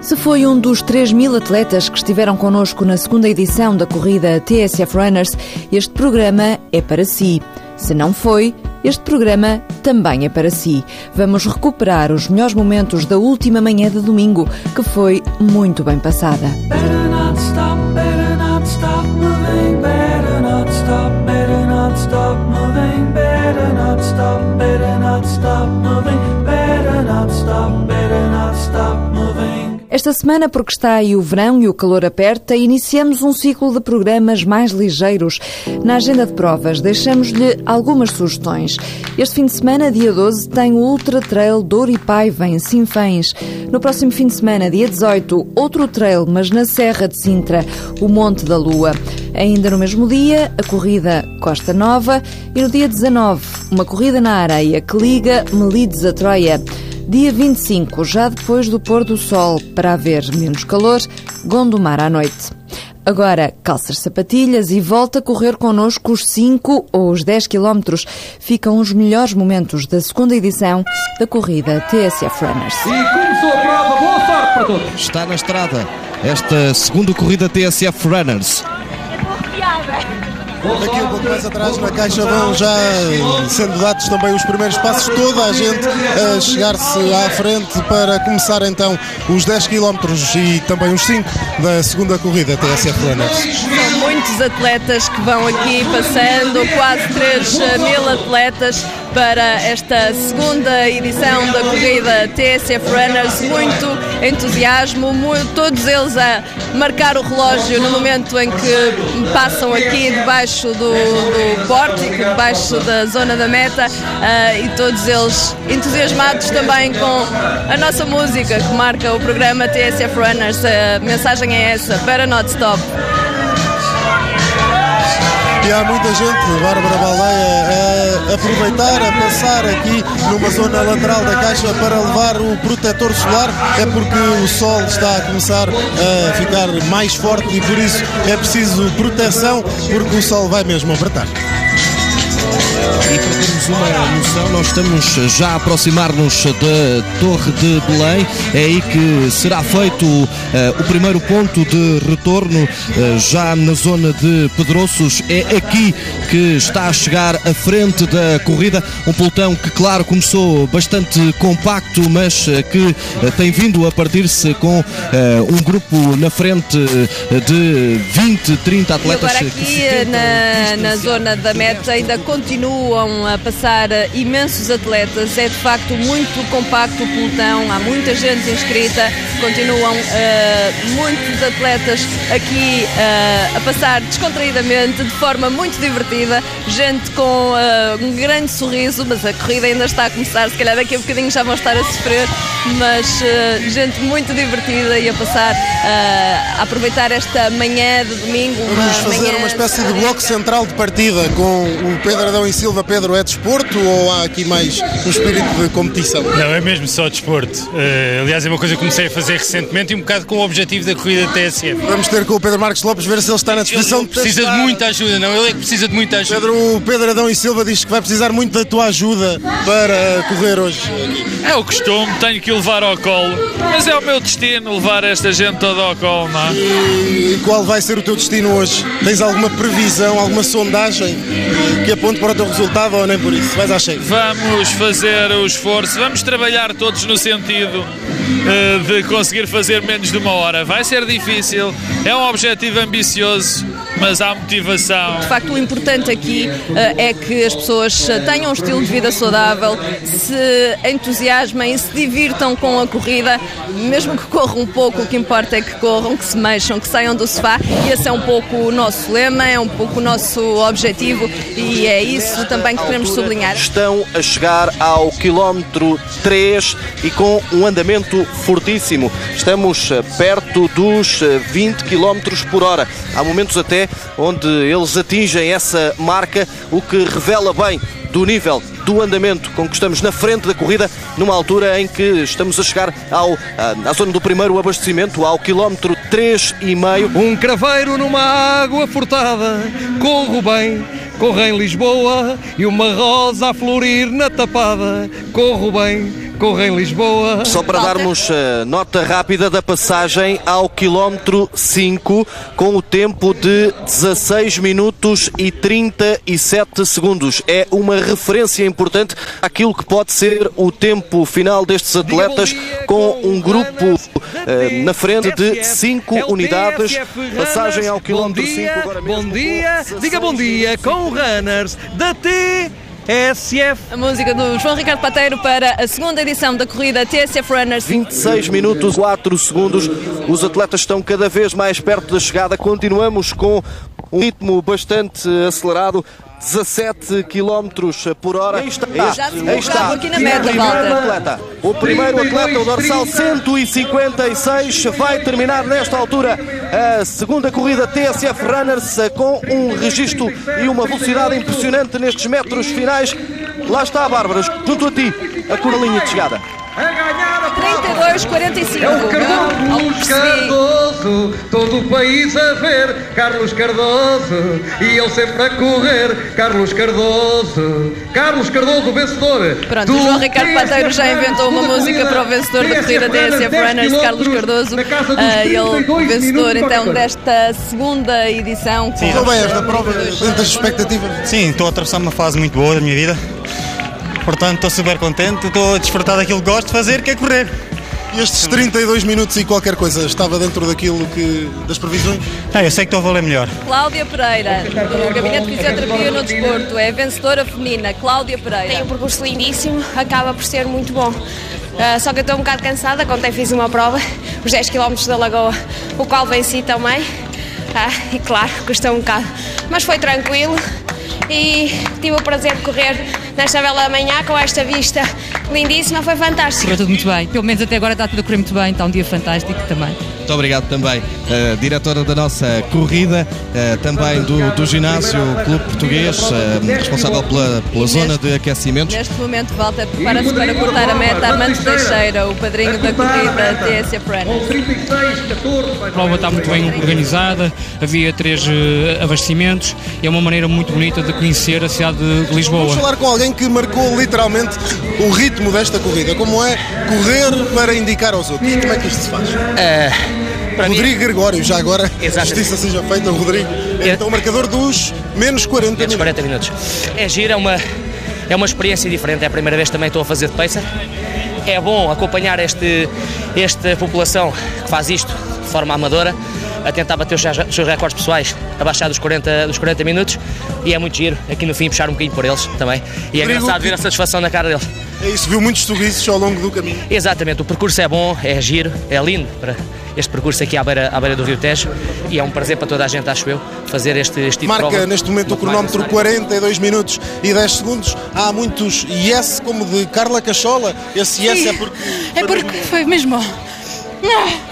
Se foi um dos 3 mil atletas que estiveram connosco na segunda edição da corrida TSF Runners, este programa é para si. Se não foi, este programa também é para si. Vamos recuperar os melhores momentos da última manhã de domingo, que foi muito bem passada. Esta semana, porque está aí o verão e o calor aperta, iniciamos um ciclo de programas mais ligeiros. Na agenda de provas, deixamos-lhe algumas sugestões. Este fim de semana, dia 12, tem o Ultra Trail Douro e Paiva, em Sinfães. No próximo fim de semana, dia 18, outro trail, mas na Serra de Sintra, o Monte da Lua. Ainda no mesmo dia, a corrida Costa Nova e no dia 19, uma corrida na areia que liga Melides a Troia. Dia 25, já depois do pôr do sol, para haver menos calor, Gondomar à noite. Agora, calças sapatilhas e volta a correr connosco os 5 ou os 10 quilómetros. Ficam os melhores momentos da segunda edição da corrida TSF Runners. E começou a prova, boa sorte para todos. Está na estrada esta segunda corrida TSF Runners. Aqui um pouco mais atrás na caixa vão já sendo dados também os primeiros passos, toda a gente a chegar-se à frente para começar então os 10 km e também os 5 da segunda corrida TSF Runners. São muitos atletas que vão aqui passando, quase 3 mil atletas para esta segunda edição da corrida TSF Runners. Muito entusiasmo, todos eles a marcar o relógio no momento em que passam aqui debaixo do, do pórtico, debaixo da zona da meta uh, e todos eles entusiasmados também com a nossa música que marca o programa TSF Runners. A mensagem é essa, para not stop. E há muita gente, Bárbara Baleia, a aproveitar, a passar aqui numa zona lateral da caixa para levar o protetor solar. É porque o sol está a começar a ficar mais forte e por isso é preciso proteção, porque o sol vai mesmo apertar. Termos uma noção, nós estamos já a aproximar-nos da Torre de Belém. É aí que será feito uh, o primeiro ponto de retorno, uh, já na zona de Pedroços. É aqui que está a chegar a frente da corrida. Um pelotão que, claro, começou bastante compacto, mas uh, que tem vindo a partir-se com um grupo na frente de 20, 30 atletas. E agora aqui na, na zona da meta ainda continuam a passar imensos atletas. É de facto muito compacto o pelotão, há muita gente inscrita, continuam uh, muitos atletas aqui uh, a passar descontraídamente, de forma muito divertida, gente com uh, um grande sorriso, mas a corrida ainda está a começar, se calhar daqui a bocadinho já vão estar a sofrer, mas gente muito divertida e a passar a aproveitar esta manhã de domingo. Vamos fazer uma espécie de bloco central de partida com o Pedro Adão e Silva. Pedro, é desporto ou há aqui mais um espírito de competição? Não, é mesmo só desporto. Uh, aliás, é uma coisa que comecei a fazer recentemente e um bocado com o objetivo da corrida TSF. Vamos ter com o Pedro Marcos Lopes ver se ele está na disposição ele de precisa de muita ajuda, não, ele é que precisa de muita ajuda. Pedro, o Pedro Adão e Silva diz que vai precisar muito da tua ajuda para correr hoje. É o costume, tenho que o levar ao colo, mas é o meu destino levar esta gente toda ao colo, não é? E qual vai ser o teu destino hoje? Tens alguma previsão, alguma sondagem que aponte para o teu resultado ou nem por isso? Vais à cheia? Vamos fazer o esforço, vamos trabalhar todos no sentido uh, de conseguir fazer menos de uma hora. Vai ser difícil, é um objetivo ambicioso, mas há motivação. De facto, o importante aqui uh, é que as pessoas tenham um estilo de vida saudável, se entusiasmem e se divirtam com a corrida, mesmo que corram um pouco, o que importa é que corram, que se mexam, que saiam do sofá. E esse é um pouco o nosso lema, é um pouco o nosso objetivo e é isso também que queremos sublinhar. Estão a chegar ao quilómetro 3 e com um andamento fortíssimo. Estamos eh, perto dos 20 km por hora. Há momentos até onde eles atingem essa marca, o que revela bem do nível do andamento com que estamos na frente da corrida, numa altura em que estamos a chegar ao, à zona do primeiro abastecimento, ao quilómetro 3,5. Um craveiro numa água furtada, corro bem, corro em Lisboa e uma rosa a florir na tapada, corro bem corre em Lisboa. Só para darmos uh, nota rápida da passagem ao quilómetro 5, com o tempo de 16 minutos e 37 segundos. É uma referência importante àquilo que pode ser o tempo final destes atletas, com um grupo uh, na frente de 5 É unidades. Passagem ao quilómetro 5 agora mesmo. Bom dia, diga bom dia com o Runners da TSF. A música do João Ricardo Pateiro para a segunda edição da corrida TSF Runners. 26 minutos 4 segundos. Os atletas estão cada vez mais perto da chegada. Continuamos com um ritmo bastante acelerado. 17 km por hora. Aí está, aí está. aqui na meta, o primeiro atleta. O primeiro atleta, o dorsal 156, vai terminar nesta altura a segunda corrida TSF Runners com um registro e uma velocidade impressionante nestes metros finais. Lá está a Bárbara, junto a ti, a tua linha de chegada. 32, 45. É o Carlos. Cardoso, todo o país a ver Carlos Cardoso e ele sempre a correr. Carlos Cardoso, Carlos Cardoso, vencedor. Pronto, o João Ricardo Pateiro já inventou uma música para o vencedor da corrida 10 Runners, Carlos Cardoso. Ah, ele, o 32 vencedor então desta segunda edição. Correu bem esta prova dentro das expectativas. Sim, estou a atravessar uma fase muito boa da minha vida. Portanto, estou super contente, estou a desfrutar daquilo que gosto de fazer, que é correr. E estes 32 minutos e qualquer coisa estava dentro daquilo que das previsões? Ah, eu sei que estou a valer melhor. Cláudia Pereira, do Gabinete de Fisioterapia no Desporto, é a vencedora feminina. Cláudia Tem Pereira. um percurso lindíssimo, acaba por ser muito bom. Ah, só que eu estou um bocado cansada, ontem fiz uma prova, os 10 km da Lagoa, o qual venci também. Ah, e claro, custou um bocado. Mas foi tranquilo e tive o prazer de correr nesta bela manhã com esta vista lindíssima, foi fantástico. Correu tudo muito bem. Pelo menos até agora está tudo a correr muito bem. Está um dia fantástico também. Muito obrigado também, eh, diretora da nossa corrida, eh, também do, do ginásio Clube Português, eh, responsável pela, pela zona de aquecimentos. Neste momento, Walter prepara-se para cortar a meta. Armando Teixeira, o padrinho da corrida. 36, 14, A prova está muito bem organizada, havia três abastecimentos e é uma maneira muito bonita de conhecer a cidade de Vamos Lisboa. falar com alguém que marcou literalmente o ritmo desta corrida. Como é correr para indicar aos outros? Como é que isto se faz? Rodrigo Gregório, já agora, justiça seja feita, Rodrigo é então o marcador dos menos 40 minutos. 40 minutos. É giro, é uma, é uma experiência diferente. É a primeira vez que também estou a fazer de pacer. É bom acompanhar este, esta população que faz isto de forma amadora, a tentar bater os seus- os seus recordes pessoais, abaixar dos 40, dos 40 minutos. E é muito giro, aqui no fim, puxar um bocadinho por eles também. E é Rodrigo, engraçado ver a satisfação na cara deles. É isso, viu muitos sorrisos ao longo do caminho. Exatamente, o percurso é bom, é giro, é lindo para este percurso aqui à beira, à beira do Rio Tejo e é um prazer para toda a gente, acho eu, fazer este, este tipo de Marca prova. neste momento o cronómetro 42 minutos e 10 segundos. Há muitos yes, como de Carla Cachola. Esse yes é porque. É porque foi mesmo.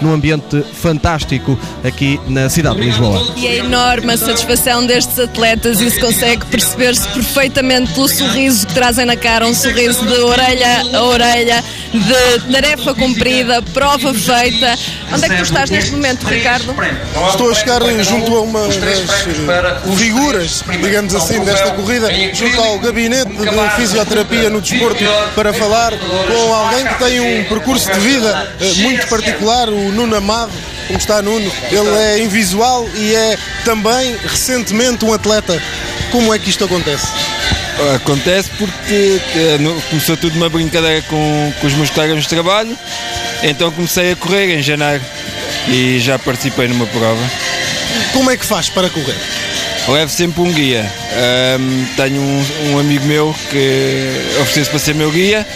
Num ambiente fantástico aqui na cidade de Lisboa. E a enorme satisfação destes atletas, isso consegue perceber-se perfeitamente pelo sorriso que trazem na cara, um sorriso de orelha a orelha, de tarefa cumprida, prova feita. Onde é que tu estás neste momento, Ricardo? Estou a chegar junto a uma das eh, figuras, digamos assim, desta corrida, junto ao gabinete de fisioterapia no desporto, para falar com alguém que tem um percurso de vida eh, muito particular, o Nuno Amado. Como está Nuno? Ele é invisual e é também recentemente um atleta. Como é que isto acontece? Acontece porque eh, começou tudo uma brincadeira com, com os meus colegas de trabalho, então comecei a correr em janeiro e já participei numa prova. Como é que faz para correr? Levo sempre um guia. Ahm, tenho um, um amigo meu que oferece para ser meu guia.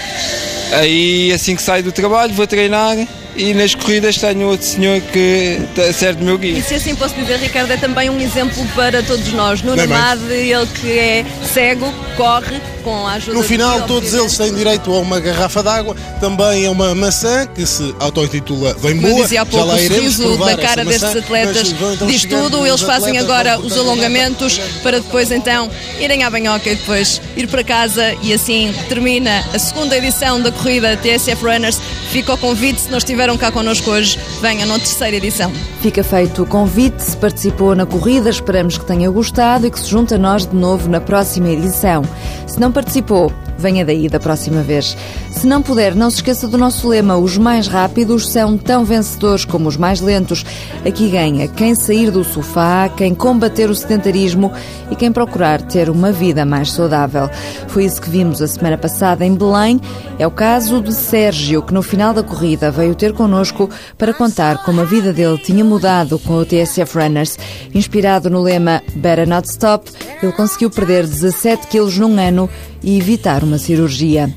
Aí assim que saio do trabalho vou treinar e nas corridas tenho outro senhor que tá- serve de meu guia. E se assim posso dizer, Ricardo, é também um exemplo para todos nós. No. Namade, ele que é cego, corre com a ajuda No final, todos eles têm direito a uma garrafa d'água, também a uma maçã que se auto-intitula Bem Como eu Boa. dizia há Já pouco, lá o iremos sorriso da cara destes maçã, atletas mas então diz tudo. Eles fazem agora os alongamentos para depois então irem à banhoca e depois ir para casa e assim termina a segunda edição da corrida TSF Runners. Fica o convite, se não estiveram cá connosco hoje, venham na terceira edição. Fica feito o convite, se participou na corrida, esperamos que tenha gostado e que se junte a nós de novo na próxima edição. Se não participou, Venha daí da próxima vez. Se não puder, não se esqueça do nosso lema: os mais rápidos são tão vencedores como os mais lentos. Aqui ganha quem sair do sofá, quem combater o sedentarismo e quem procurar ter uma vida mais saudável. Foi isso que vimos a semana passada em Belém. É o caso de Sérgio, que no final da corrida veio ter connosco para contar como a vida dele tinha mudado com o TSF Runners. Inspirado no lema Better Not Stop, ele conseguiu perder 17 quilos num ano e evitar uma cirurgia.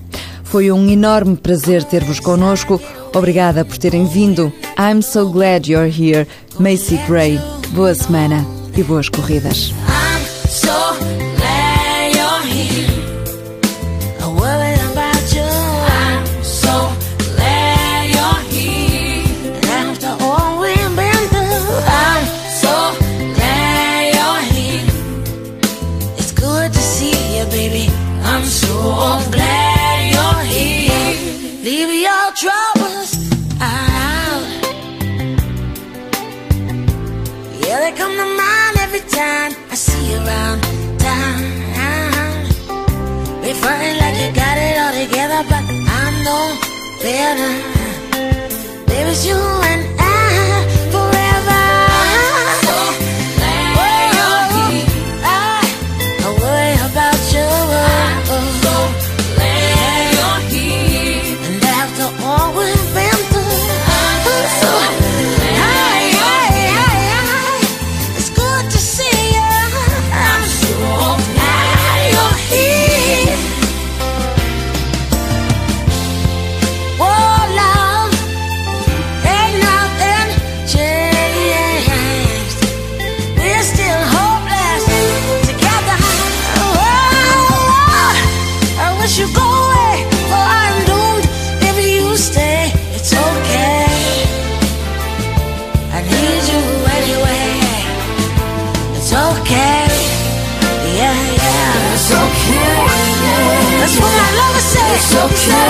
Foi um enorme prazer ter-vos connosco. Obrigada por terem vindo. I'm so glad you're here. Macy Gray. Boa semana e boas corridas. Time I see you around town. Be frontin' like you got it all together, but I know better. Baby, it's you and okay.